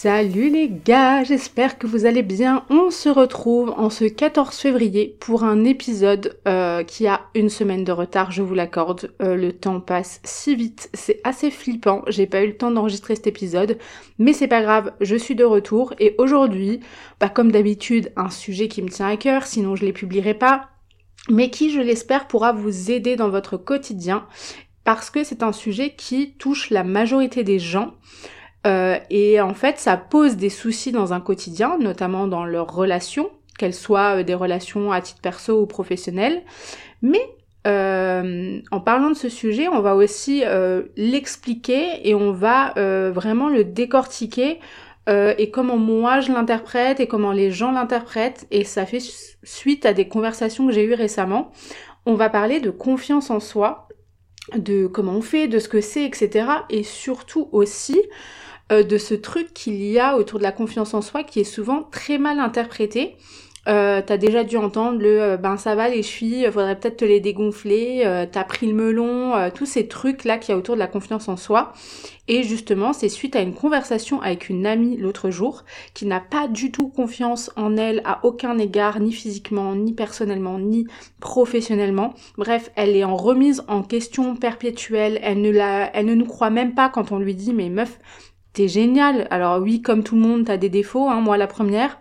Salut les gars, j'espère que vous allez bien. On se retrouve en ce 14 février pour un épisode euh, qui a une semaine de retard, je vous l'accorde. Euh, le temps passe si vite, c'est assez flippant. J'ai pas eu le temps d'enregistrer cet épisode, mais c'est pas grave, je suis de retour et aujourd'hui, bah, comme d'habitude, un sujet qui me tient à cœur, sinon je les publierai pas, mais qui, je l'espère, pourra vous aider dans votre quotidien parce que c'est un sujet qui touche la majorité des gens. Euh, et en fait, ça pose des soucis dans un quotidien, notamment dans leurs relations, qu'elles soient euh, des relations à titre perso ou professionnel. Mais euh, en parlant de ce sujet, on va aussi l'expliquer et on va vraiment le décortiquer et comment moi je l'interprète et comment les gens l'interprètent. Et ça fait suite à des conversations que j'ai eues récemment. On va parler de confiance en soi, de comment on fait, de ce que c'est, etc. Et surtout aussi euh, de ce truc qu'il y a autour de la confiance en soi qui est souvent très mal interprété. Euh, t'as déjà dû entendre le euh, ben ça va les chevilles, faudrait peut-être te les dégonfler, euh, t'as pris le melon, tous ces trucs là qu'il y a autour de la confiance en soi. Et justement, c'est suite à une conversation avec une amie l'autre jour qui n'a pas du tout confiance en elle à aucun égard, ni physiquement, ni personnellement, ni professionnellement. Bref, elle est en remise en question perpétuelle. Elle ne la, elle ne nous croit même pas quand on lui dit mais meuf, t'es génial. Alors oui, comme tout le monde, t'as des défauts, hein, moi la première.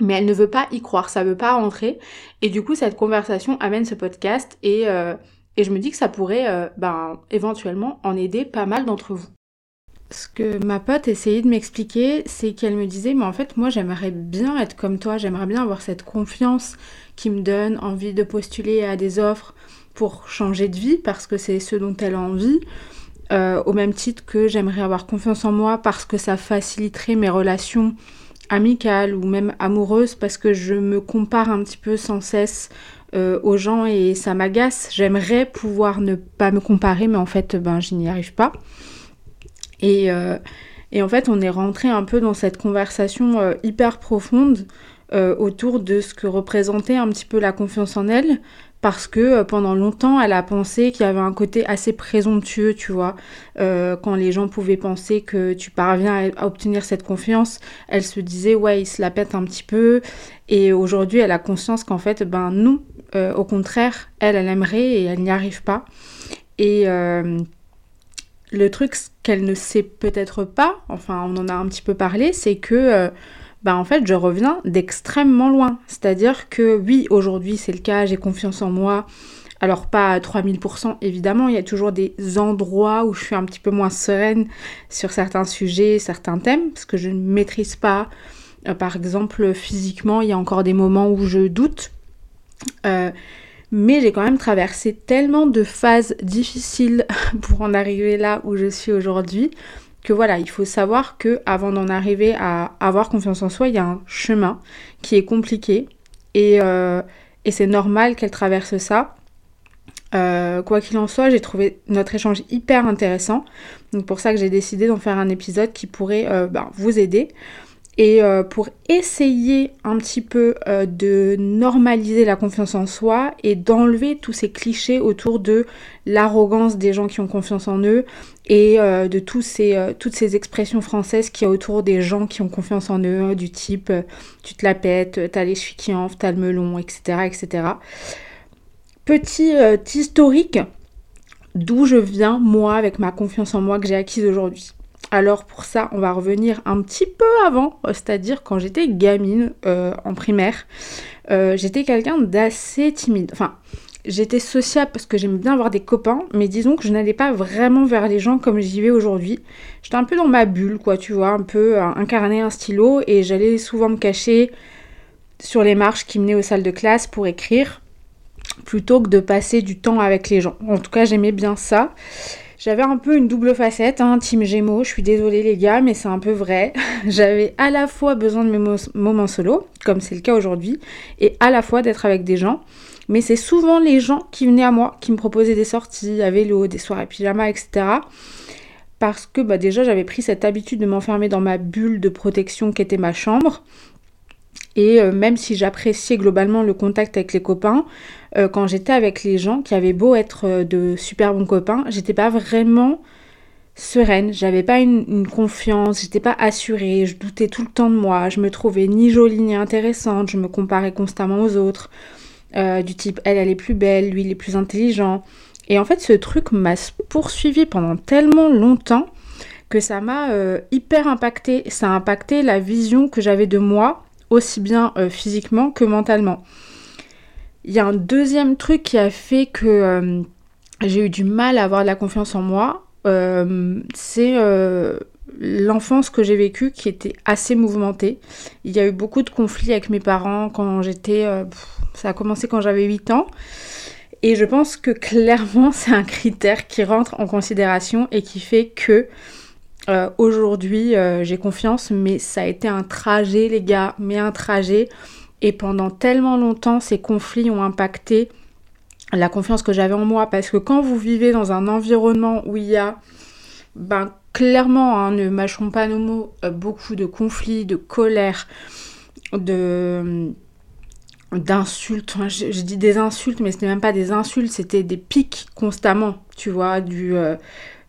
Mais elle ne veut pas y croire, ça veut pas rentrer. Et du coup, cette conversation amène ce podcast et, euh, je me dis que ça pourrait euh, ben, éventuellement en aider pas mal d'entre vous. Ce que ma pote essayait de m'expliquer, c'est qu'elle me disait, mais en fait, moi, j'aimerais bien être comme toi, j'aimerais bien avoir cette confiance qui me donne envie de postuler à des offres pour changer de vie, parce que c'est ce dont elle a envie. Euh, au même titre que j'aimerais avoir confiance en moi parce que ça faciliterait mes relations amicales ou même amoureuses parce que je me compare un petit peu sans cesse euh, aux gens et ça m'agace. J'aimerais pouvoir ne pas me comparer mais en fait ben je n'y arrive pas. Et, euh, et, en fait on est rentré un peu dans cette conversation hyper profonde autour de ce que représentait un petit peu la confiance en elle, parce que euh, pendant longtemps, elle a pensé qu'il y avait un côté assez présomptueux, tu vois. Euh, quand les gens pouvaient penser que tu parviens à, obtenir cette confiance, elle se disait, ouais, il se la pète un petit peu. Et aujourd'hui, elle a conscience qu'en fait, ben non, euh, au contraire, elle, elle aimerait et elle n'y arrive pas. Et le truc qu'elle ne sait peut-être pas, enfin, on en a un petit peu parlé, c'est que bah en fait je reviens d'extrêmement loin. C'est-à-dire que oui, aujourd'hui c'est le cas, j'ai confiance en moi. Alors pas à 3000% évidemment, il y a toujours des endroits où je suis un petit peu moins sereine sur certains sujets, certains thèmes, parce que je ne maîtrise pas. Euh, par exemple, physiquement, il y a encore des moments où je doute. Euh, mais j'ai quand même traversé tellement de phases difficiles pour en arriver là où je suis aujourd'hui que voilà, il faut savoir que avant d'en arriver à avoir confiance en soi, il y a un chemin qui est compliqué et, euh, c'est normal qu'elle traverse ça. Euh, quoi qu'il en soit, j'ai trouvé notre échange hyper intéressant. Donc pour ça que j'ai décidé d'en faire un épisode qui pourrait euh, ben, vous aider. Et euh, pour essayer un petit peu euh, de normaliser la confiance en soi et d'enlever tous ces clichés autour de l'arrogance des gens qui ont confiance en eux et euh, de tous ces, toutes ces expressions françaises qu'il y a autour des gens qui ont confiance en eux, du type tu te la pètes, t'as les chevilles qui t'as le melon, etc. etc. Petit historique d'où je viens, moi, avec ma confiance en moi que j'ai acquise aujourd'hui. Alors pour ça, on va revenir un petit peu avant, c'est-à-dire quand j'étais gamine en primaire. j'étais quelqu'un d'assez timide. Enfin, j'étais sociable parce que j'aimais bien avoir des copains, mais disons que je n'allais pas vraiment vers les gens comme j'y vais aujourd'hui. J'étais un peu dans ma bulle, quoi, tu vois, un peu incarné un stylo, et j'allais souvent me cacher sur les marches qui menaient aux salles de classe pour écrire, plutôt que de passer du temps avec les gens. En tout cas, j'aimais bien ça. J'avais un peu une double facette, hein, team Gémeaux, je suis désolée les gars, mais c'est un peu vrai. J'avais à la fois besoin de mes moments solo, comme c'est le cas aujourd'hui, et à la fois d'être avec des gens. Mais c'est souvent les gens qui venaient à moi, qui me proposaient des sorties à vélo, des soirées pyjama, etc. Parce que bah, déjà j'avais pris cette habitude de m'enfermer dans ma bulle de protection qui était ma chambre. Et euh, même si j'appréciais globalement le contact avec les copains, euh, quand j'étais avec les gens qui avaient beau être euh, de super bons copains, j'étais pas vraiment sereine, j'avais pas une, confiance, j'étais pas assurée, je doutais tout le temps de moi, je me trouvais ni jolie ni intéressante, je me comparais constamment aux autres, du type elle est plus belle, lui il est plus intelligent. Et en fait ce truc m'a poursuivi pendant tellement longtemps que ça m'a hyper impacté, ça a impacté la vision que j'avais de moi aussi bien euh, physiquement que mentalement. Il y a un deuxième truc qui a fait que euh, j'ai eu du mal à avoir de la confiance en moi, euh, c'est l'enfance que j'ai vécue qui était assez mouvementée. Il y a eu beaucoup de conflits avec mes parents quand j'étais... ça a commencé quand j'avais 8 ans. Et je pense que clairement c'est un critère qui rentre en considération et qui fait que euh, aujourd'hui, euh, j'ai confiance, mais ça a été un trajet, les gars, mais un trajet. Et pendant tellement longtemps, ces conflits ont impacté la confiance que j'avais en moi. Parce que quand vous vivez dans un environnement où il y a, ben, clairement, hein, ne mâchons pas nos mots, euh, beaucoup de conflits, de colère, de d'insultes, je, dis des insultes, mais ce n'est même pas des insultes, c'était des pics constamment, tu vois, du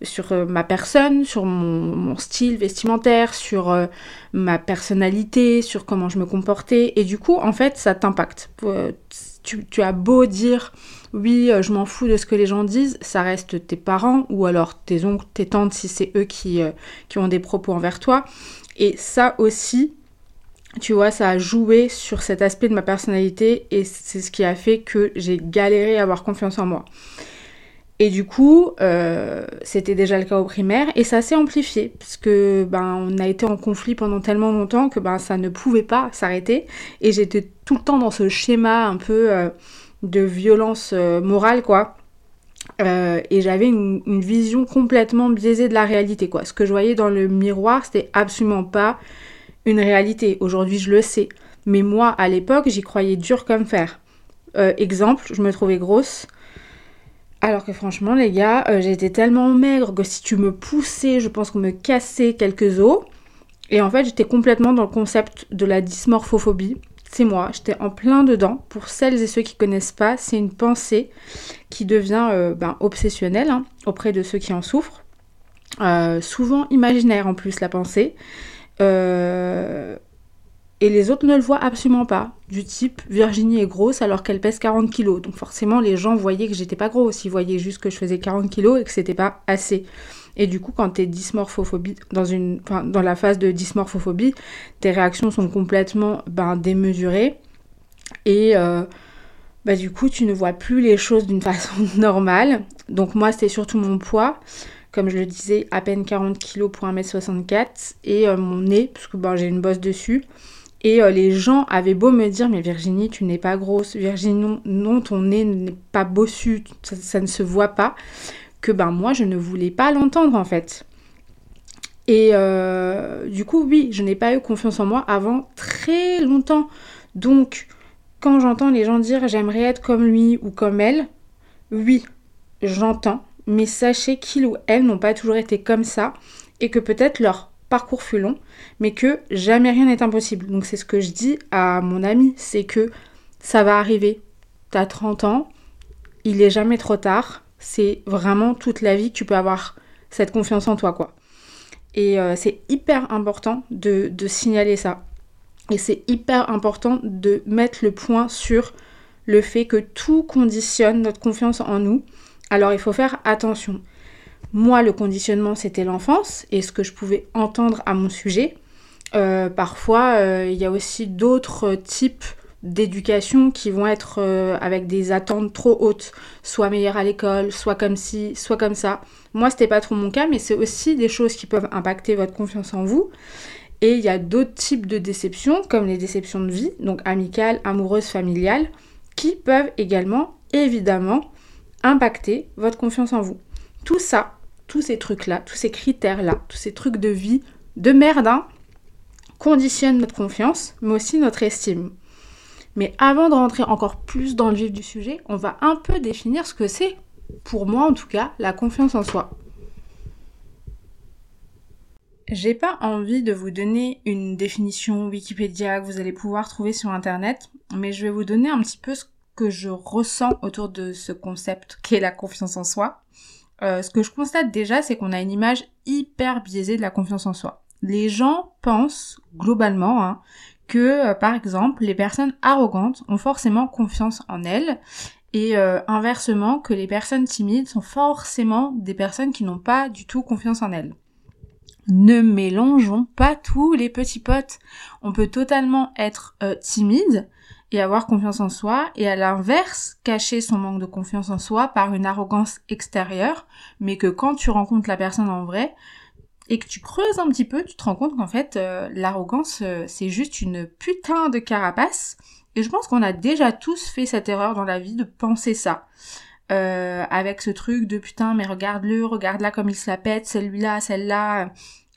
sur euh, ma personne, sur mon, style vestimentaire, sur euh, ma personnalité, sur comment je me comportais. Et du coup, en fait, ça t'impacte. Euh, tu, as beau dire oui, je m'en fous de ce que les gens disent, ça reste tes parents ou alors tes oncles, tes tantes si c'est eux qui, qui ont des propos envers toi. Et ça aussi, tu vois, ça a joué sur cet aspect de ma personnalité et c'est ce qui a fait que j'ai galéré à avoir confiance en moi. Et du coup, euh, c'était déjà le cas au primaire et ça s'est amplifié parce ben on a été en conflit pendant tellement longtemps que ben ça ne pouvait pas s'arrêter et j'étais tout le temps dans ce schéma un peu euh, de violence euh, morale quoi. et j'avais une, une, vision complètement biaisée de la réalité quoi. Ce que je voyais dans le miroir, c'était absolument pas une réalité. Aujourd'hui, je le sais, mais moi à l'époque, j'y croyais dur comme fer. exemple, je me trouvais grosse. Alors que franchement, les gars, euh, j'étais tellement maigre que si tu me poussais, je pense qu'on me cassait quelques os. Et en fait, j'étais complètement dans le concept de la dysmorphophobie. C'est moi, j'étais en plein dedans. Pour celles et ceux qui connaissent pas, c'est une pensée qui devient euh, ben, obsessionnelle hein, auprès de ceux qui en souffrent. Euh, souvent imaginaire en plus la pensée. Euh, et les autres ne le voient absolument pas. Du type, Virginie est grosse alors qu'elle pèse 40 kilos. Donc forcément, les gens voyaient que j'étais pas grosse. Ils voyaient juste que je faisais 40 kilos et que c'était pas assez. Et du coup, quand t'es dysmorphophobie, dans, une, dans la phase de dysmorphophobie, tes réactions sont complètement ben, démesurées. Et euh, bah, du coup, tu ne vois plus les choses d'une façon normale. Donc moi, c'était surtout mon poids comme je le disais, à peine 40 kg pour 1m64 et euh, mon nez, parce que ben, j'ai une bosse dessus. Et euh, les gens avaient beau me dire, mais Virginie, tu n'es pas grosse, Virginie, non, ton nez n'est pas bossu, ça, ne se voit pas, que ben moi, je ne voulais pas l'entendre en fait. Et euh, du coup, oui, je n'ai pas eu confiance en moi avant très longtemps. Donc, quand j'entends les gens dire j'aimerais être comme lui ou comme elle, oui, j'entends, mais sachez qu'ils ou elles n'ont pas toujours été comme ça. Et que peut-être leur parcours fut long, mais que jamais rien n'est impossible. Donc c'est ce que je dis à mon ami, c'est que ça va arriver. T'as 30 ans, il est jamais trop tard. C'est vraiment toute la vie que tu peux avoir cette confiance en toi, quoi. Et euh, c'est hyper important de, de signaler ça. Et c'est hyper important de mettre le point sur le fait que tout conditionne notre confiance en nous. Alors il faut faire attention. Moi, le conditionnement, c'était l'enfance et ce que je pouvais entendre à mon sujet. Euh, parfois, euh, il y a aussi d'autres types d'éducation qui vont être euh, avec des attentes trop hautes, soit meilleure à l'école, soit comme ci, soit comme ça. Moi, c'était pas trop mon cas, mais c'est aussi des choses qui peuvent impacter votre confiance en vous. Et il y a d'autres types de déceptions, comme les déceptions de vie, donc amicales, amoureuses, familiales, qui peuvent également, évidemment, impacter votre confiance en vous. Tout ça, tous ces trucs-là, tous ces critères-là, tous ces trucs de vie, de merde, hein, conditionnent notre confiance, mais aussi notre estime. Mais avant de rentrer encore plus dans le vif du sujet, on va un peu définir ce que c'est, pour moi en tout cas, la confiance en soi. J'ai pas envie de vous donner une définition Wikipédia que vous allez pouvoir trouver sur internet, mais je vais vous donner un petit peu ce que je ressens autour de ce concept qu'est la confiance en soi. Euh, ce que je constate déjà, c'est qu'on a une image hyper biaisée de la confiance en soi. Les gens pensent globalement hein, que, euh, par exemple, les personnes arrogantes ont forcément confiance en elles et euh, inversement que les personnes timides sont forcément des personnes qui n'ont pas du tout confiance en elles. Ne mélangeons pas tous les petits potes. On peut totalement être timide et avoir confiance en soi, et à l'inverse, cacher son manque de confiance en soi par une arrogance extérieure, mais que quand tu rencontres la personne en vrai, et que tu creuses un petit peu, tu te rends compte qu'en fait, euh, l'arrogance, euh, c'est juste une putain de carapace. Et je pense qu'on a déjà tous fait cette erreur dans la vie de penser ça. Euh, avec ce truc de putain, mais regarde-le, regarde-la comme il se la pète, celui-là, celle-là.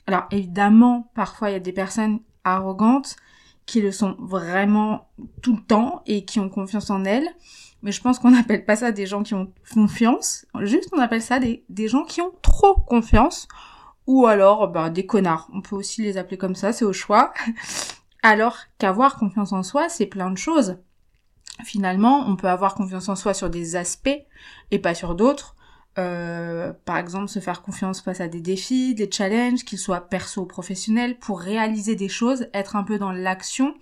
Alors évidemment, parfois il y a des personnes arrogantes qui le sont vraiment tout le temps et qui ont confiance en elles. Mais je pense qu'on n'appelle pas ça des gens qui ont confiance. Juste on appelle ça des, des gens qui ont trop confiance ou alors ben, des connards. On peut aussi les appeler comme ça, c'est au choix. Alors qu'avoir confiance en soi, c'est plein de choses. Finalement, on peut avoir confiance en soi sur des aspects et pas sur d'autres. Euh, par exemple, se faire confiance face à des défis, des challenges, qu'ils soient perso ou professionnels, pour réaliser des choses, être un peu dans l'action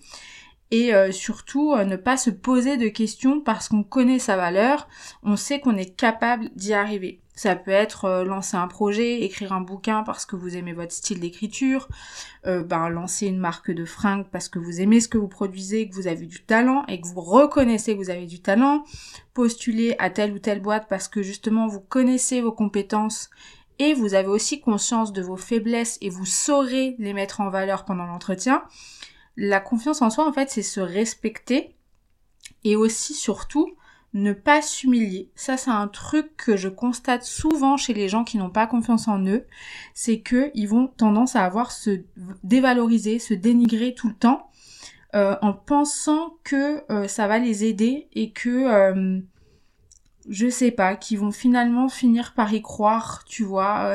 et euh, surtout euh, ne pas se poser de questions parce qu'on connaît sa valeur, on sait qu'on est capable d'y arriver. Ça peut être euh, lancer un projet, écrire un bouquin parce que vous aimez votre style d'écriture, ben, lancer une marque de fringues parce que vous aimez ce que vous produisez, que vous avez du talent et que vous reconnaissez que vous avez du talent, postuler à telle ou telle boîte parce que justement vous connaissez vos compétences et vous avez aussi conscience de vos faiblesses et vous saurez les mettre en valeur pendant l'entretien. La confiance en soi, en fait, c'est se respecter et aussi, surtout, ne pas s'humilier. Ça, c'est un truc que je constate souvent chez les gens qui n'ont pas confiance en eux. C'est qu'ils vont tendance à avoir se dévaloriser, se dénigrer tout le temps, euh, en pensant que euh, ça va les aider et que, euh, je sais pas, qu'ils vont finalement finir par y croire, tu vois.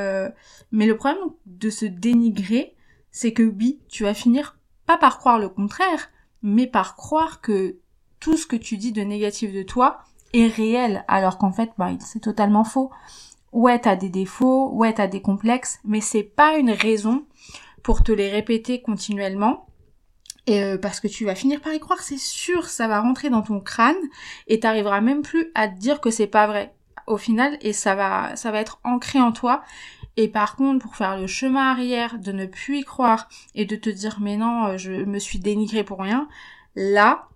mais le problème de se dénigrer, c'est que oui, tu vas finir pas par croire le contraire, mais par croire que tout ce que tu dis de négatif de toi est réel, alors qu'en fait, bah, c'est totalement faux. Ouais, t'as des défauts, ouais, t'as des complexes, mais c'est pas une raison pour te les répéter continuellement. Euh, parce que tu vas finir par y croire, c'est sûr, ça va rentrer dans ton crâne et t'arriveras même plus à te dire que c'est pas vrai au final et ça va ça va être ancré en toi et par contre, pour faire le chemin arrière, de ne plus y croire et de te dire mais non, euh, je me suis dénigré pour rien, là,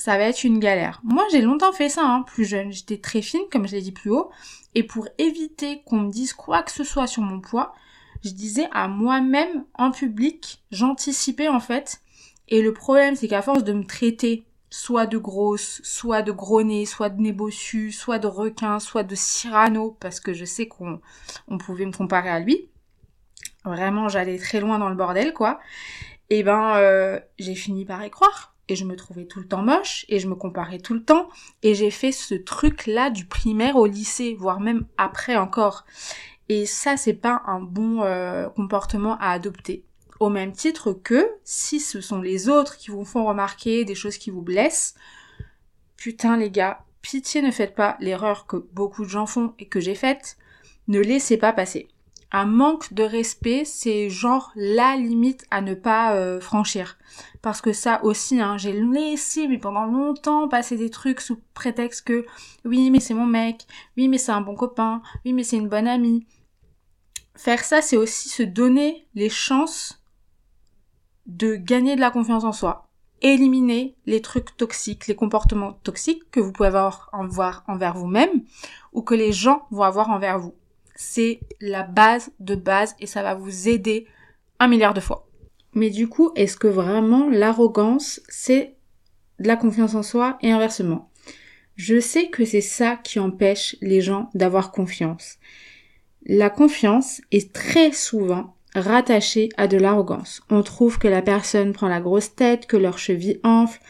ça va être une galère. Moi, j'ai longtemps fait ça, hein, plus jeune. J'étais très fine, comme je l'ai dit plus haut. Et pour éviter qu'on me dise quoi que ce soit sur mon poids, je disais à moi-même en public, j'anticipais en fait. Et le problème, c'est qu'à force de me traiter soit de grosse, soit de gros nez, soit de nez bossu, soit de requin, soit de Cyrano, parce que je sais qu'on on pouvait me comparer à lui. Vraiment, j'allais très loin dans le bordel, quoi. Et ben, euh, j'ai fini par y croire. Et je me trouvais tout le temps moche, et je me comparais tout le temps. Et j'ai fait ce truc-là du primaire au lycée, voire même après encore. Et ça, c'est pas un bon euh, comportement à adopter. Au même titre que si ce sont les autres qui vous font remarquer des choses qui vous blessent, putain les gars, pitié ne faites pas l'erreur que beaucoup de gens font et que j'ai faite, ne laissez pas passer. Un manque de respect, c'est genre la limite à ne pas euh, franchir. Parce que ça aussi, hein, j'ai laissé mais pendant longtemps passer des trucs sous prétexte que oui mais c'est mon mec, oui mais c'est un bon copain, oui mais c'est une bonne amie. faire ça, c'est aussi se donner les chances de gagner de la confiance en soi. Éliminer les trucs toxiques, les comportements toxiques que vous pouvez avoir, envers vous-même ou que les gens vont avoir envers vous. C'est la base de base et ça va vous aider un milliard de fois. Mais du coup, est-ce que vraiment l'arrogance, c'est de la confiance en soi et inversement? Je sais que c'est ça qui empêche les gens d'avoir confiance. La confiance est très souvent rattachée à de l'arrogance. On trouve que la personne prend la grosse tête, que leur cheville enfle,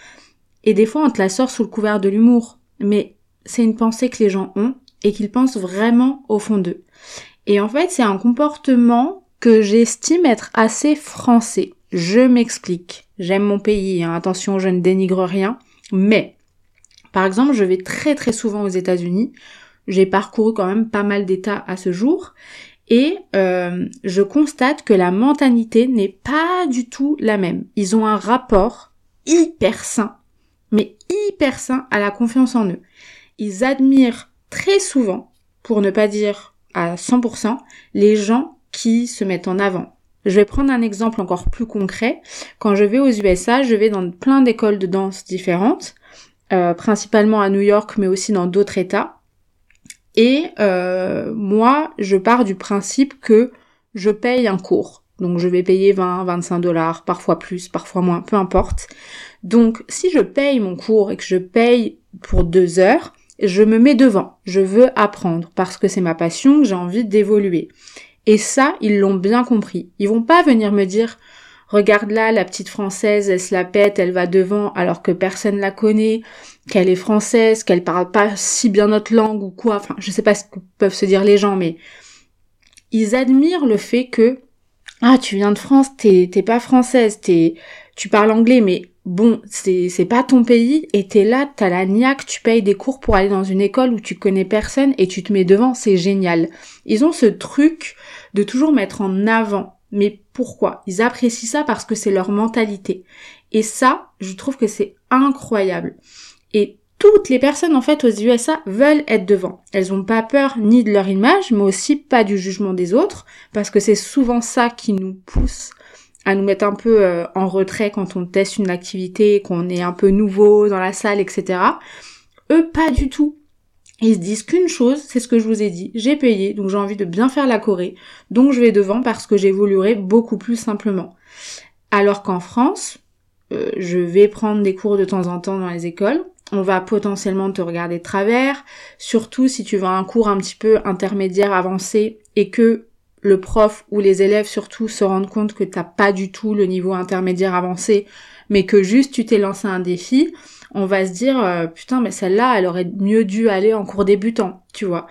et des fois on te la sort sous le couvert de l'humour. Mais c'est une pensée que les gens ont et qu'ils pensent vraiment au fond d'eux. Et en fait, c'est un comportement que j'estime être assez français. Je m'explique. J'aime mon pays, hein. attention, je ne dénigre rien. Mais, par exemple, je vais très très souvent aux États-Unis. J'ai parcouru quand même pas mal d'États à ce jour. Et euh, je constate que la mentalité n'est pas du tout la même. Ils ont un rapport hyper sain, mais hyper sain à la confiance en eux. Ils admirent très souvent, pour ne pas dire à 100%, les gens qui se mettent en avant. Je vais prendre un exemple encore plus concret. Quand je vais aux USA, je vais dans plein d'écoles de danse différentes, euh, principalement à New York, mais aussi dans d'autres États. Et euh, moi, je pars du principe que je paye un cours. Donc je vais payer 20, 25 dollars, parfois plus, parfois moins, peu importe. Donc si je paye mon cours et que je paye pour deux heures, je me mets devant. Je veux apprendre parce que c'est ma passion, j'ai envie d'évoluer. Et ça, ils l'ont bien compris. Ils vont pas venir me dire regarde là, la petite française, elle se la pète, elle va devant alors que personne la connaît, qu'elle est française, qu'elle parle pas si bien notre langue ou quoi. Enfin, je sais pas ce que peuvent se dire les gens, mais ils admirent le fait que ah, tu viens de France, t'es, t'es pas française, t'es, tu parles anglais, mais bon, c'est, pas ton pays, et t'es là, t'as la niaque, tu payes des cours pour aller dans une école où tu connais personne, et tu te mets devant, c'est génial. Ils ont ce truc de toujours mettre en avant. Mais pourquoi? Ils apprécient ça parce que c'est leur mentalité. Et ça, je trouve que c'est incroyable. Et toutes les personnes en fait aux USA veulent être devant. Elles ont pas peur ni de leur image, mais aussi pas du jugement des autres, parce que c'est souvent ça qui nous pousse à nous mettre un peu euh, en retrait quand on teste une activité, qu'on est un peu nouveau dans la salle, etc. Eux, pas du tout. Ils se disent qu'une chose, c'est ce que je vous ai dit, j'ai payé, donc j'ai envie de bien faire la Corée, donc je vais devant parce que j'évoluerai beaucoup plus simplement. Alors qu'en France, euh, je vais prendre des cours de temps en temps dans les écoles, on va potentiellement te regarder de travers, surtout si tu veux un cours un petit peu intermédiaire avancé et que le prof ou les élèves surtout se rendent compte que t'as pas du tout le niveau intermédiaire avancé, mais que juste tu t'es lancé un défi, on va se dire euh, putain mais celle-là elle aurait mieux dû aller en cours débutant, tu vois.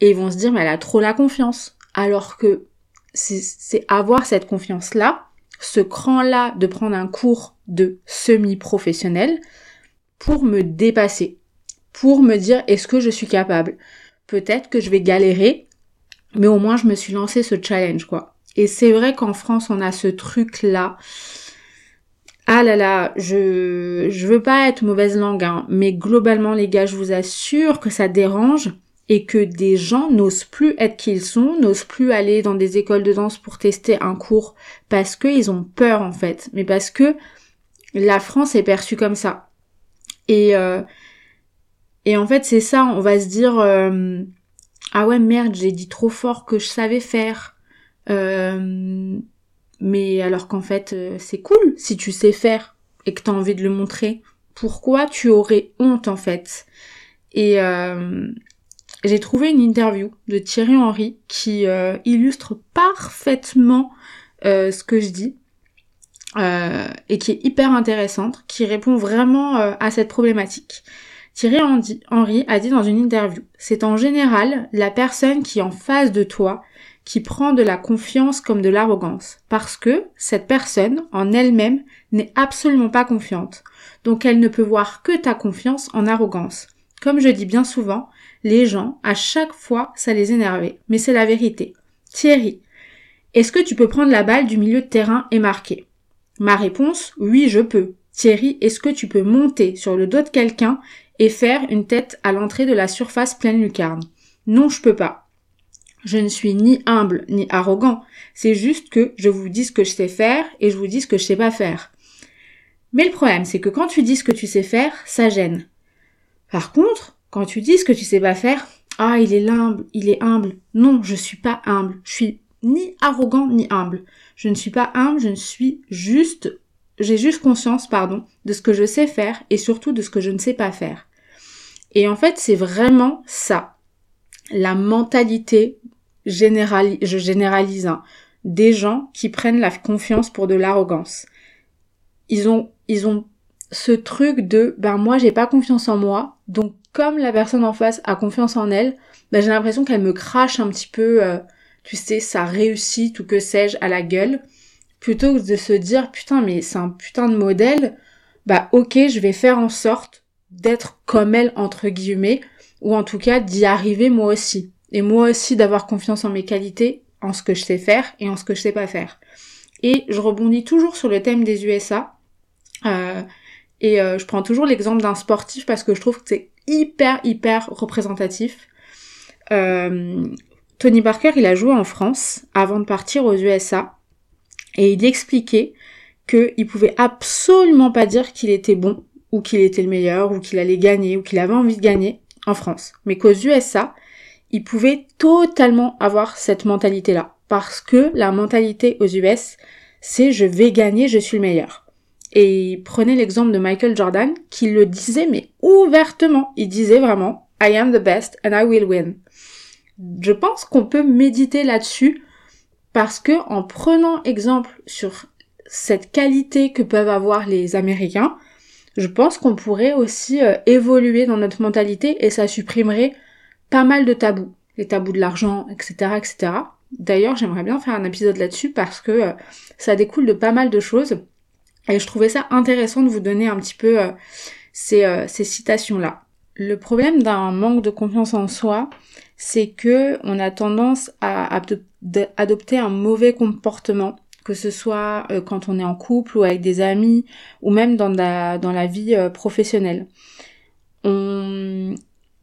Et ils vont se dire mais elle a trop la confiance. Alors que c'est avoir cette confiance-là, ce cran-là de prendre un cours de semi-professionnel pour me dépasser, pour me dire est-ce que je suis capable? Peut-être que je vais galérer, mais au moins je me suis lancé ce challenge quoi. Et c'est vrai qu'en France on a ce truc-là ah là là, je je veux pas être mauvaise langue, hein, mais globalement les gars, je vous assure que ça dérange et que des gens n'osent plus être qui ils sont, n'osent plus aller dans des écoles de danse pour tester un cours parce qu'ils ont peur en fait, mais parce que la France est perçue comme ça. Et euh, et en fait c'est ça, on va se dire euh, ah ouais merde j'ai dit trop fort que je savais faire. Euh, mais alors qu'en fait, euh, c'est cool si tu sais faire et que tu as envie de le montrer. Pourquoi tu aurais honte en fait? Et euh, j'ai trouvé une interview de Thierry Henry qui illustre parfaitement ce que je dis et qui est hyper intéressante, qui répond vraiment à cette problématique. Thierry Henry a dit dans une interview, c'est en général la personne qui est en face de toi qui prend de la confiance comme de l'arrogance, parce que cette personne, en elle-même, n'est absolument pas confiante. Donc elle ne peut voir que ta confiance en arrogance. Comme je dis bien souvent, les gens, à chaque fois, ça les énervait. Mais c'est la vérité. Thierry, est-ce que tu peux prendre la balle du milieu de terrain et marquer? Ma réponse, oui, je peux. Thierry, est-ce que tu peux monter sur le dos de quelqu'un et faire une tête à l'entrée de la surface pleine lucarne Non, je peux pas. Je ne suis ni humble ni arrogant. C'est juste que je vous dis ce que je sais faire et je vous dis ce que je sais pas faire. Mais le problème, c'est que quand tu dis ce que tu sais faire, ça gêne. Par contre, quand tu dis ce que tu sais pas faire, ah, il est humble, il est humble. Non, je suis pas humble. Je suis ni arrogant ni humble. Je ne suis pas humble, je ne suis juste, j'ai juste conscience, pardon, de ce que je sais faire et surtout de ce que je ne sais pas faire. Et en fait, c'est vraiment ça. La mentalité générale, je généralise, hein, des gens qui prennent la confiance pour de l'arrogance. Ils ont, ils ont ce truc de, ben moi j'ai pas confiance en moi, donc comme la personne en face a confiance en elle, ben j'ai l'impression qu'elle me crache un petit peu, euh, tu sais, sa réussite ou que sais-je à la gueule, plutôt que de se dire putain mais c'est un putain de modèle, bah ok je vais faire en sorte d'être comme elle entre guillemets, ou en tout cas d'y arriver moi aussi. Et moi aussi d'avoir confiance en mes qualités, en ce que je sais faire et en ce que je sais pas faire. Et je rebondis toujours sur le thème des USA. Euh, et euh, je prends toujours l'exemple d'un sportif parce que je trouve que c'est hyper hyper représentatif. Euh, Tony Parker, il a joué en France avant de partir aux USA et il expliquait qu'il pouvait absolument pas dire qu'il était bon ou qu'il était le meilleur ou qu'il allait gagner ou qu'il avait envie de gagner en France, mais qu'aux USA, il pouvait totalement avoir cette mentalité-là. Parce que la mentalité aux US, c'est je vais gagner, je suis le meilleur. Et prenez l'exemple de Michael Jordan qui le disait mais ouvertement, il disait vraiment I am the best and I will win je pense qu'on peut méditer là-dessus parce que en prenant exemple sur cette qualité que peuvent avoir les Américains, je pense qu'on pourrait aussi euh, évoluer dans notre mentalité et ça supprimerait pas mal de tabous, les tabous de l'argent, etc., etc. D'ailleurs, j'aimerais bien faire un épisode là-dessus parce que euh, ça découle de pas mal de choses et je trouvais ça intéressant de vous donner un petit peu euh, ces, ces citations-là. Le problème d'un manque de confiance en soi, c'est que on a tendance à adopter un mauvais comportement, que ce soit euh, quand on est en couple ou avec des amis, ou même dans la, dans la vie euh, professionnelle. On,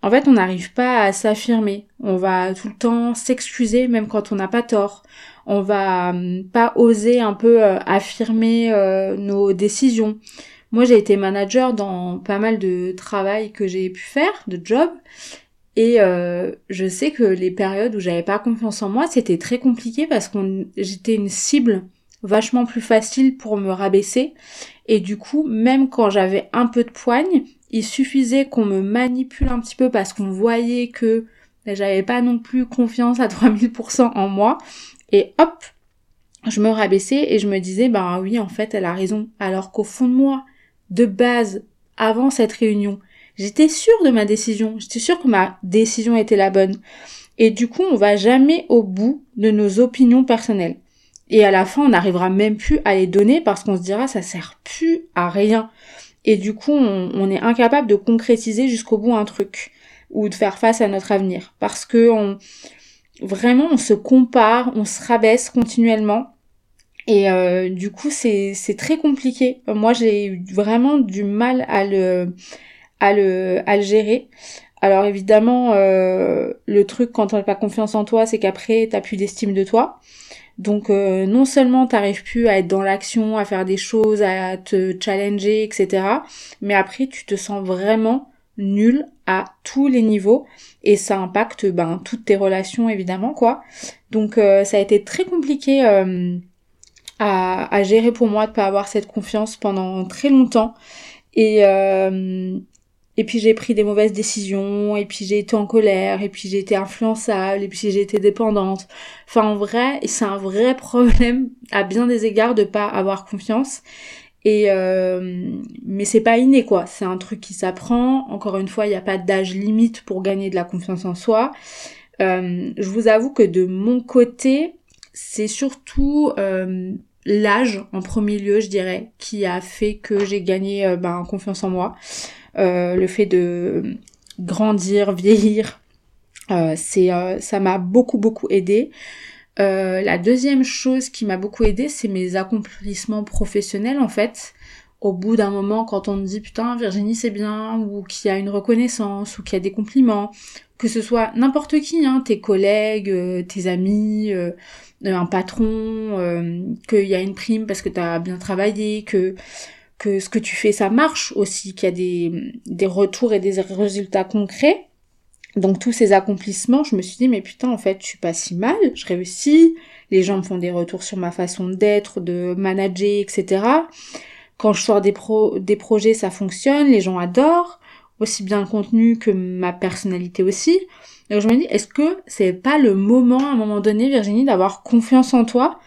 en fait, on n'arrive pas à s'affirmer. On va tout le temps s'excuser, même quand on n'a pas tort. On va hum, pas oser un peu euh, affirmer nos décisions. Moi, j'ai été manager dans pas mal de travail que j'ai pu faire, de job, et euh, je sais que les périodes où j'avais pas confiance en moi, c'était très compliqué parce que j'étais une cible vachement plus facile pour me rabaisser. Et du coup, même quand j'avais un peu de poigne, il suffisait qu'on me manipule un petit peu parce qu'on voyait que j'avais pas non plus confiance à 3000% en moi. Et hop, je me rabaissais et je me disais, bah oui, en fait, elle a raison. Alors qu'au fond de moi, de base, avant cette réunion, J'étais sûre de ma décision. J'étais sûre que ma décision était la bonne. Et du coup, on va jamais au bout de nos opinions personnelles. Et à la fin, on n'arrivera même plus à les donner parce qu'on se dira ça sert plus à rien. Et du coup, on, est incapable de concrétiser jusqu'au bout un truc ou de faire face à notre avenir parce que vraiment on se compare, on se rabaisse continuellement et euh, du coup c'est très compliqué. Moi j'ai eu vraiment du mal à le à le, à le gérer. Alors évidemment, euh, le truc quand t'as pas confiance en toi, c'est qu'après t'as plus d'estime de toi. Donc euh, non seulement t'arrives plus à être dans l'action, à faire des choses, à te challenger, etc. Mais après tu te sens vraiment nul à tous les niveaux et ça impacte ben toutes tes relations évidemment quoi. Donc euh, ça a été très compliqué à, à, gérer pour moi de pas avoir cette confiance pendant très longtemps et et puis j'ai pris des mauvaises décisions, et puis j'ai été en colère, et puis j'ai été influençable, et puis j'ai été dépendante. Enfin en vrai, c'est un vrai problème à bien des égards de pas avoir confiance. Et euh, mais c'est pas inné quoi, c'est un truc qui s'apprend. Encore une fois, il n'y a pas d'âge limite pour gagner de la confiance en soi. Euh, je vous avoue que de mon côté, c'est surtout euh, l'âge en premier lieu, je dirais, qui a fait que j'ai gagné ben, confiance en moi. Euh, le fait de grandir, vieillir, euh, c'est euh, ça m'a beaucoup beaucoup aidé. la deuxième chose qui m'a beaucoup aidé, c'est mes accomplissements professionnels en fait. Au bout d'un moment, quand on me dit putain Virginie c'est bien, ou qu'il y a une reconnaissance, ou qu'il y a des compliments, que ce soit n'importe qui, hein, tes collègues, euh, tes amis, euh, un patron, qu'il y a une prime parce que tu as bien travaillé, que que ce que tu fais ça marche aussi, qu'il y a des, retours et des résultats concrets. Donc tous ces accomplissements, je me suis dit mais putain en fait je suis pas si mal, je réussis, les gens me font des retours sur ma façon d'être, de manager, etc. Quand je sors des, pro des projets, ça fonctionne, les gens adorent, aussi bien le contenu que ma personnalité aussi. Donc je me dis, est-ce que c'est pas le moment, à un moment donné, Virginie, d'avoir confiance en toi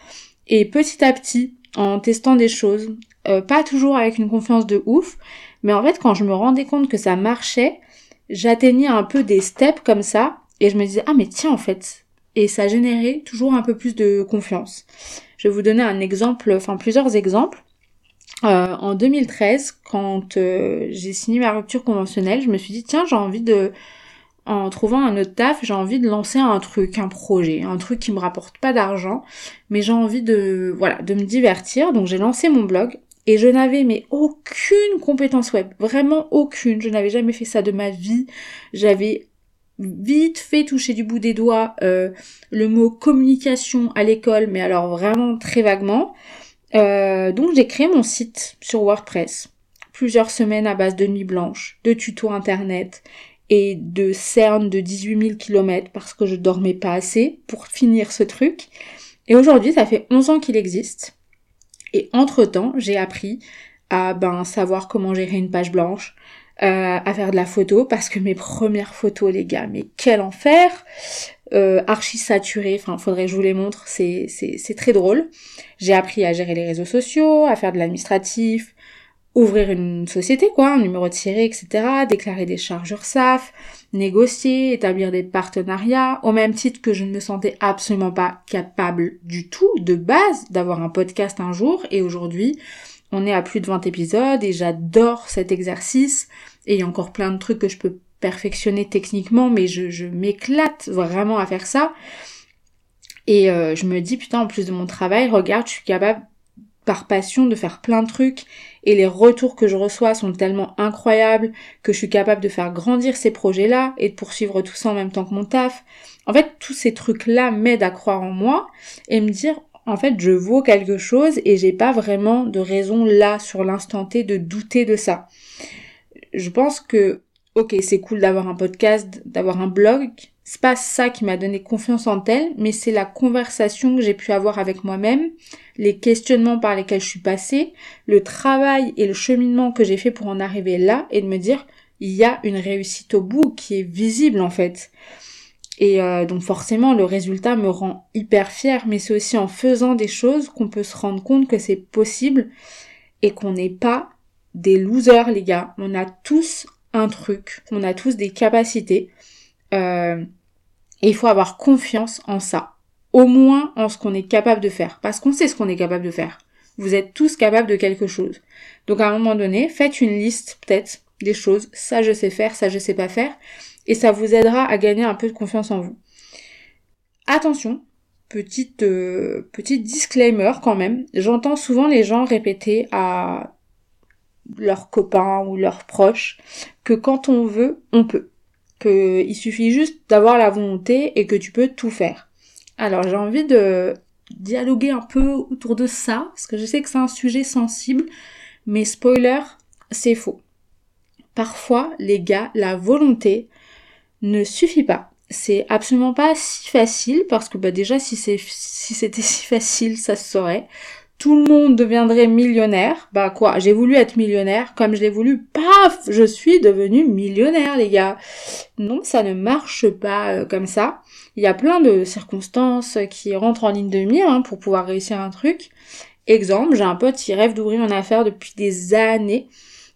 et petit à petit, en testant des choses, euh, pas toujours avec une confiance de ouf, mais en fait, quand je me rendais compte que ça marchait, j'atteignais un peu des steps comme ça, et je me disais, ah mais tiens, en fait, et ça générait toujours un peu plus de confiance. Je vais vous donner un exemple, enfin plusieurs exemples. Euh, en 2013, quand euh, j'ai signé ma rupture conventionnelle, je me suis dit tiens j'ai envie de, en trouvant un autre taf, j'ai envie de lancer un truc, un projet, un truc qui me rapporte pas d'argent, mais j'ai envie de, voilà, de me divertir. Donc j'ai lancé mon blog et je n'avais mais aucune compétence web, vraiment aucune. Je n'avais jamais fait ça de ma vie. J'avais vite fait toucher du bout des doigts euh, le mot communication à l'école, mais alors vraiment très vaguement. Euh, donc j'ai créé mon site sur WordPress. Plusieurs semaines à base de nuit blanche, de tutos internet et de cernes de 18 000 km parce que je dormais pas assez pour finir ce truc. Et aujourd'hui, ça fait 11 ans qu'il existe. Et entre-temps, j'ai appris à ben, savoir comment gérer une page blanche, euh, à faire de la photo parce que mes premières photos les gars mais quel enfer euh, archi saturé enfin faudrait que je vous les montre c'est très drôle. J'ai appris à gérer les réseaux sociaux à faire de l'administratif ouvrir une société quoi un numéro de etc déclarer des charges URSAF négocier établir des partenariats au même titre que je ne me sentais absolument pas capable du tout de base d'avoir un podcast un jour et aujourd'hui on est à plus de 20 épisodes et j'adore cet exercice. Et il y a encore plein de trucs que je peux perfectionner techniquement, mais je, m'éclate vraiment à faire ça. Et euh, je me dis, putain, en plus de mon travail, regarde, je suis capable par passion de faire plein de trucs et les retours que je reçois sont tellement incroyables que je suis capable de faire grandir ces projets-là et de poursuivre tout ça en même temps que mon taf. En fait, tous ces trucs-là m'aident à croire en moi et me dire, en fait, je vaux quelque chose et j'ai pas vraiment de raison là, sur l'instant T, de douter de ça. Je pense que, ok, c'est cool d'avoir un podcast, d'avoir un blog. C'est pas ça qui m'a donné confiance en tel, mais c'est la conversation que j'ai pu avoir avec moi-même, les questionnements par lesquels je suis passée, le travail et le cheminement que j'ai fait pour en arriver là et de me dire, il y a une réussite au bout qui est visible en fait. Et euh, donc forcément, le résultat me rend hyper fière, mais c'est aussi en faisant des choses qu'on peut se rendre compte que c'est possible et qu'on n'est pas des losers, les gars. On a tous un truc, on a tous des capacités. Euh, et il faut avoir confiance en ça. Au moins en ce qu'on est capable de faire. Parce qu'on sait ce qu'on est capable de faire. Vous êtes tous capables de quelque chose. Donc à un moment donné, faites une liste peut-être des choses. Ça je sais faire, ça je sais pas faire et ça vous aidera à gagner un peu de confiance en vous. Attention, petite euh, petite disclaimer quand même. J'entends souvent les gens répéter à leurs copains ou leurs proches que quand on veut, on peut. Que il suffit juste d'avoir la volonté et que tu peux tout faire. Alors j'ai envie de dialoguer un peu autour de ça parce que je sais que c'est un sujet sensible, mais spoiler, c'est faux. Parfois, les gars, la volonté, ne suffit pas. C'est absolument pas si facile parce que bah déjà si c'est si c'était si facile, ça se saurait. Tout le monde deviendrait millionnaire. Bah quoi, j'ai voulu être millionnaire comme je l'ai voulu. Paf, je suis devenue millionnaire les gars. Non, ça ne marche pas euh, comme ça. Il y a plein de circonstances qui rentrent en ligne de mire hein, pour pouvoir réussir un truc. Exemple, j'ai un pote qui rêve d'ouvrir une affaire depuis des années.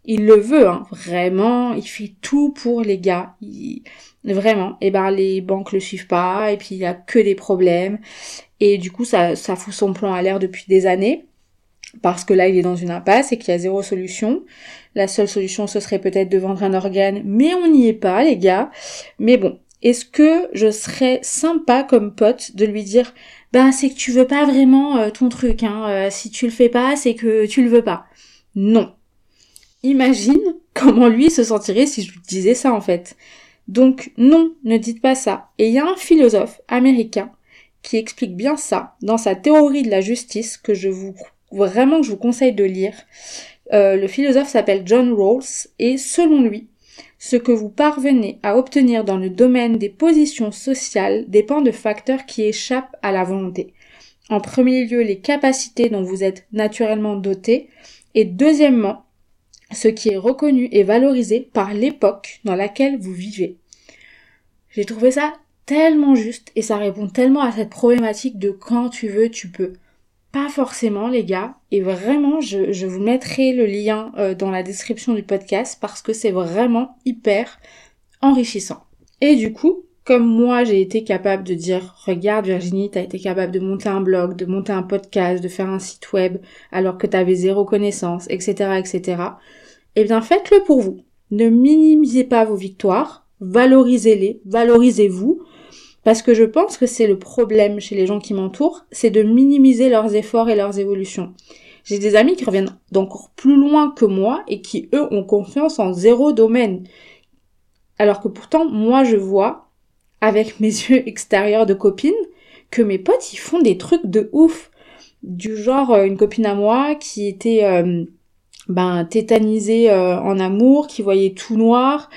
Il le veut, hein, vraiment. Il fait tout pour les gars. Vraiment. Et ben les banques le suivent pas et puis il y a que des problèmes et du coup ça ça fout son plan à l'air depuis des années parce que là il est dans une impasse et qu'il y a zéro solution. La seule solution ce serait peut-être de vendre un organe, mais on n'y est pas les gars. Mais bon, est-ce que je serais sympa comme pote de lui dire ben c'est que tu veux pas vraiment euh, ton truc hein, euh, si tu le fais pas, c'est que tu le veux pas. Non. Imagine comment lui se sentirait si je lui disais ça en fait. Donc non, ne dites pas ça. Et il y a un philosophe américain explique bien ça dans sa théorie de la justice que je vous vraiment je vous conseille de lire. Euh, le philosophe s'appelle John Rawls et selon lui, ce que vous parvenez à obtenir dans le domaine des positions sociales dépend de facteurs qui échappent à la volonté. En premier lieu, les capacités dont vous êtes naturellement doté et deuxièmement, ce qui est reconnu et valorisé par l'époque dans laquelle vous vivez. J'ai trouvé ça tellement juste et ça répond tellement à cette problématique de quand tu veux, tu peux. Pas forcément les gars, et vraiment je, vous mettrai le lien euh, dans la description du podcast parce que c'est vraiment hyper enrichissant. Et du coup, comme moi j'ai été capable de dire regarde Virginie, t'as été capable de monter un blog, de monter un podcast, de faire un site web alors que t'avais zéro connaissance, etc. etc. Eh bien faites-le pour vous. Ne minimisez pas vos victoires, valorisez-les, valorisez-vous, parce que je pense que c'est le problème chez les gens qui m'entourent, c'est de minimiser leurs efforts et leurs évolutions. J'ai des amis qui reviennent d'encore plus loin que moi et qui, eux, ont confiance en zéro domaine. Alors que pourtant, moi, je vois avec mes yeux extérieurs de copine que mes potes ils font des trucs de ouf du genre euh, une copine à moi qui était euh, ben tétanisée euh, en amour qui voyait tout noir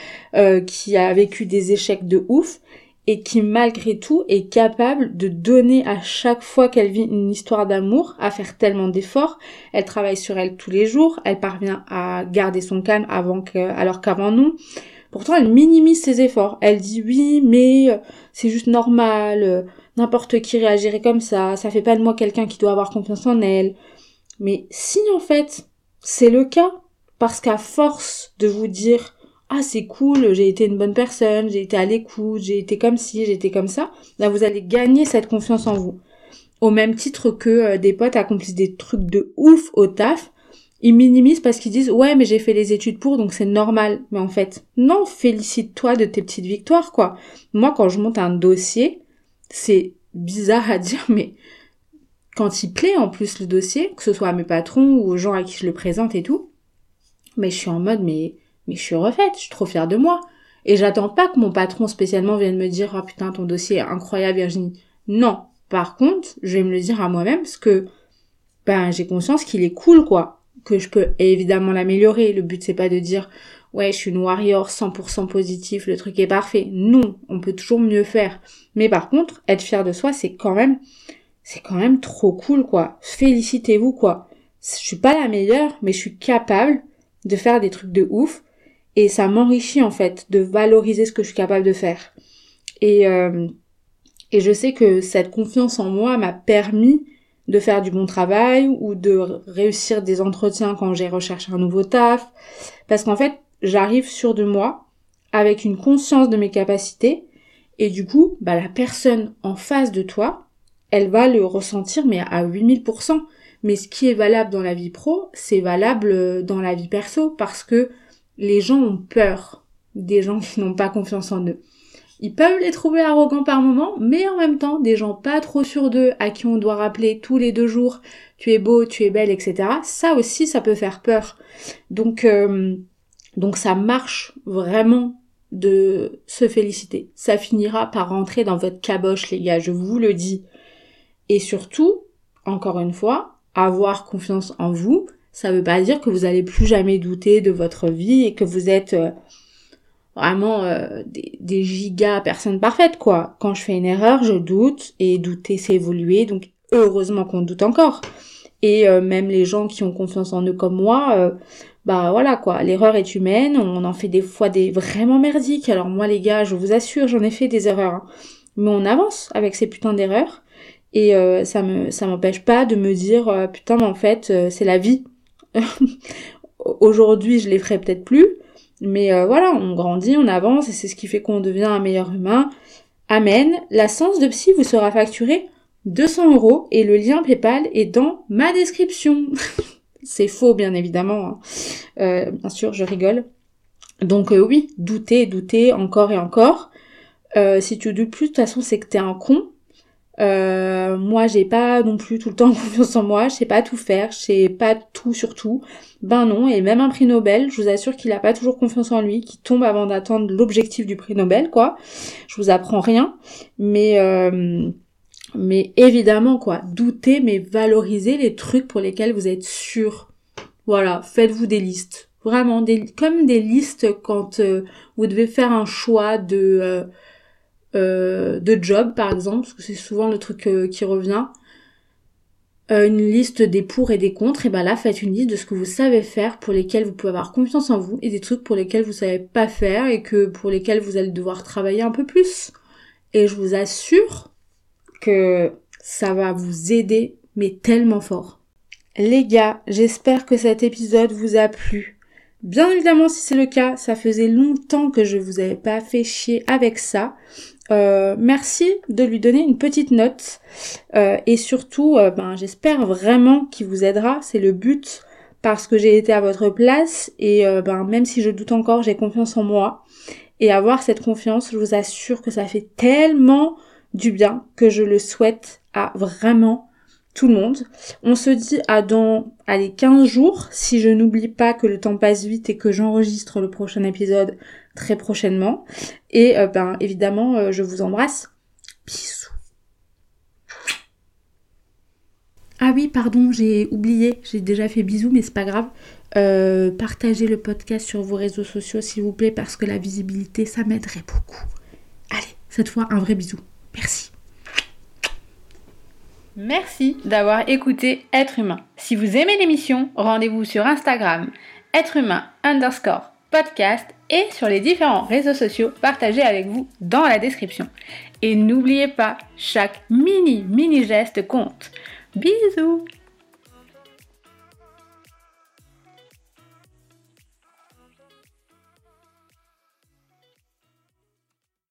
qui a vécu des échecs de ouf et qui malgré tout est capable de donner à chaque fois qu'elle vit une histoire d'amour, à faire tellement d'efforts. Elle travaille sur elle tous les jours, elle parvient à garder son calme avant que, alors qu'avant non. Pourtant, elle minimise ses efforts. Elle dit oui, mais euh, c'est juste normal, euh, n'importe qui réagirait comme ça, ça fait pas de moi quelqu'un qui doit avoir confiance en elle. Mais si en fait, c'est le cas, parce qu'à force de vous dire ah c'est cool, j'ai été une bonne personne, j'ai été à l'écoute, j'ai été comme ci, j'ai été comme ça, là vous allez gagner cette confiance en vous. Au même titre que euh, des potes accomplissent des trucs de ouf au taf, ils minimisent parce qu'ils disent ouais mais j'ai fait les études pour donc c'est normal. Mais en fait non, félicite-toi de tes petites victoires quoi. Moi quand je monte un dossier, c'est bizarre à dire mais quand il plaît en plus le dossier, que ce soit à mes patrons ou aux gens à qui je le présente et tout, mais je suis en mode mais mais je suis refaite, je suis trop fière de moi. Et j'attends pas que mon patron spécialement vienne me dire oh putain ton dossier est incroyable Virginie. Non. Par contre, je vais me le dire à moi-même parce que ben j'ai conscience qu'il est cool quoi que je peux évidemment l'améliorer. Le but c'est pas de dire ouais je suis une warrior 100% positif, le truc est parfait. Non, on peut toujours mieux faire. Mais par contre, être fier de soi, c'est quand même c'est quand même trop cool quoi. Félicitez-vous quoi. Je suis pas la meilleure, mais je suis capable de faire des trucs de ouf et ça m'enrichit en fait de valoriser ce que je suis capable de faire. Et euh, et je sais que cette confiance en moi m'a permis de faire du bon travail ou de réussir des entretiens quand j'ai recherché un nouveau taf. Parce qu'en fait, j'arrive sur de moi avec une conscience de mes capacités et du coup, bah, la personne en face de toi, elle va le ressentir mais à 8000%. Mais ce qui est valable dans la vie pro, c'est valable dans la vie perso parce que les gens ont peur des gens qui n'ont pas confiance en eux. Ils peuvent les trouver arrogants par moment, mais en même temps, des gens pas trop sûrs d'eux, à qui on doit rappeler tous les deux jours, tu es beau, tu es belle, etc. Ça aussi, ça peut faire peur. Donc, euh, donc ça marche vraiment de se féliciter. Ça finira par rentrer dans votre caboche, les gars, je vous le dis. Et surtout, encore une fois, avoir confiance en vous, ça veut pas dire que vous allez plus jamais douter de votre vie et que vous êtes euh, vraiment euh, des, des, gigas personnes parfaites quoi. Quand je fais une erreur, je doute et douter c'est évoluer donc heureusement qu'on doute encore. Et euh, même les gens qui ont confiance en eux comme moi, euh, bah voilà quoi, l'erreur est humaine, on en fait des fois des vraiment merdiques. Alors moi les gars, je vous assure, j'en ai fait des erreurs. Hein. Mais on avance avec ces putains d'erreurs et ça me ça m'empêche pas de me dire putain mais en fait c'est la vie. Aujourd'hui, je les ferai peut-être plus, mais euh, voilà, on grandit, on avance et c'est ce qui fait qu'on devient un meilleur humain. Amen. La séance de psy vous sera facturée 200 euros et le lien PayPal est dans ma description. c'est faux, bien évidemment. Hein. Euh, bien sûr, je rigole. Donc euh, oui, douter, douter encore et encore. si tu doutes plus, de toute façon, c'est que t'es un con. Euh, moi, j'ai pas non plus tout le temps confiance en moi, je sais pas tout faire, je sais pas tout sur tout. Ben non, et même un prix Nobel, je vous assure qu'il a pas toujours confiance en lui, qu'il tombe avant d'attendre l'objectif du prix Nobel, quoi. Je vous apprends rien, mais euh, mais évidemment, quoi, doutez, mais valorisez les trucs pour lesquels vous êtes sûr. Voilà, faites-vous des listes. Vraiment, des, comme des listes quand euh, vous devez faire un choix de, de job, par exemple, parce que c'est souvent le truc qui revient. une liste des pour et des contre, et ben là, faites une liste de ce que vous savez faire, pour lesquels vous pouvez avoir confiance en vous, et des trucs pour lesquels vous savez pas faire, et que pour lesquels vous allez devoir travailler un peu plus. Et je vous assure que ça va vous aider, mais tellement fort. Les gars, j'espère que cet épisode vous a plu. Bien évidemment, si c'est le cas, ça faisait longtemps que je vous avais pas fait chier avec ça. Euh, merci de lui donner une petite note euh, et surtout, euh, ben, j'espère vraiment qu'il vous aidera. C'est le but parce que j'ai été à votre place et ben, même si je doute encore, j'ai confiance en moi. Et avoir cette confiance, je vous assure que ça fait tellement du bien que je le souhaite à vraiment tout le monde. On se dit à dans allez 15 jours si je n'oublie pas que le temps passe vite et que j'enregistre le prochain épisode très prochainement. Et euh, ben évidemment, euh, je vous embrasse. Bisous. Ah oui, pardon, j'ai oublié, j'ai déjà fait bisous, mais c'est pas grave. Euh, partagez le podcast sur vos réseaux sociaux, s'il vous plaît, parce que la visibilité, ça m'aiderait beaucoup. Allez, cette fois, un vrai bisou. Merci. Merci d'avoir écouté Être humain. Si vous aimez l'émission, rendez-vous sur Instagram, être humain underscore podcast et sur les différents réseaux sociaux partagés avec vous dans la description. Et n'oubliez pas, chaque mini mini geste compte. Bisous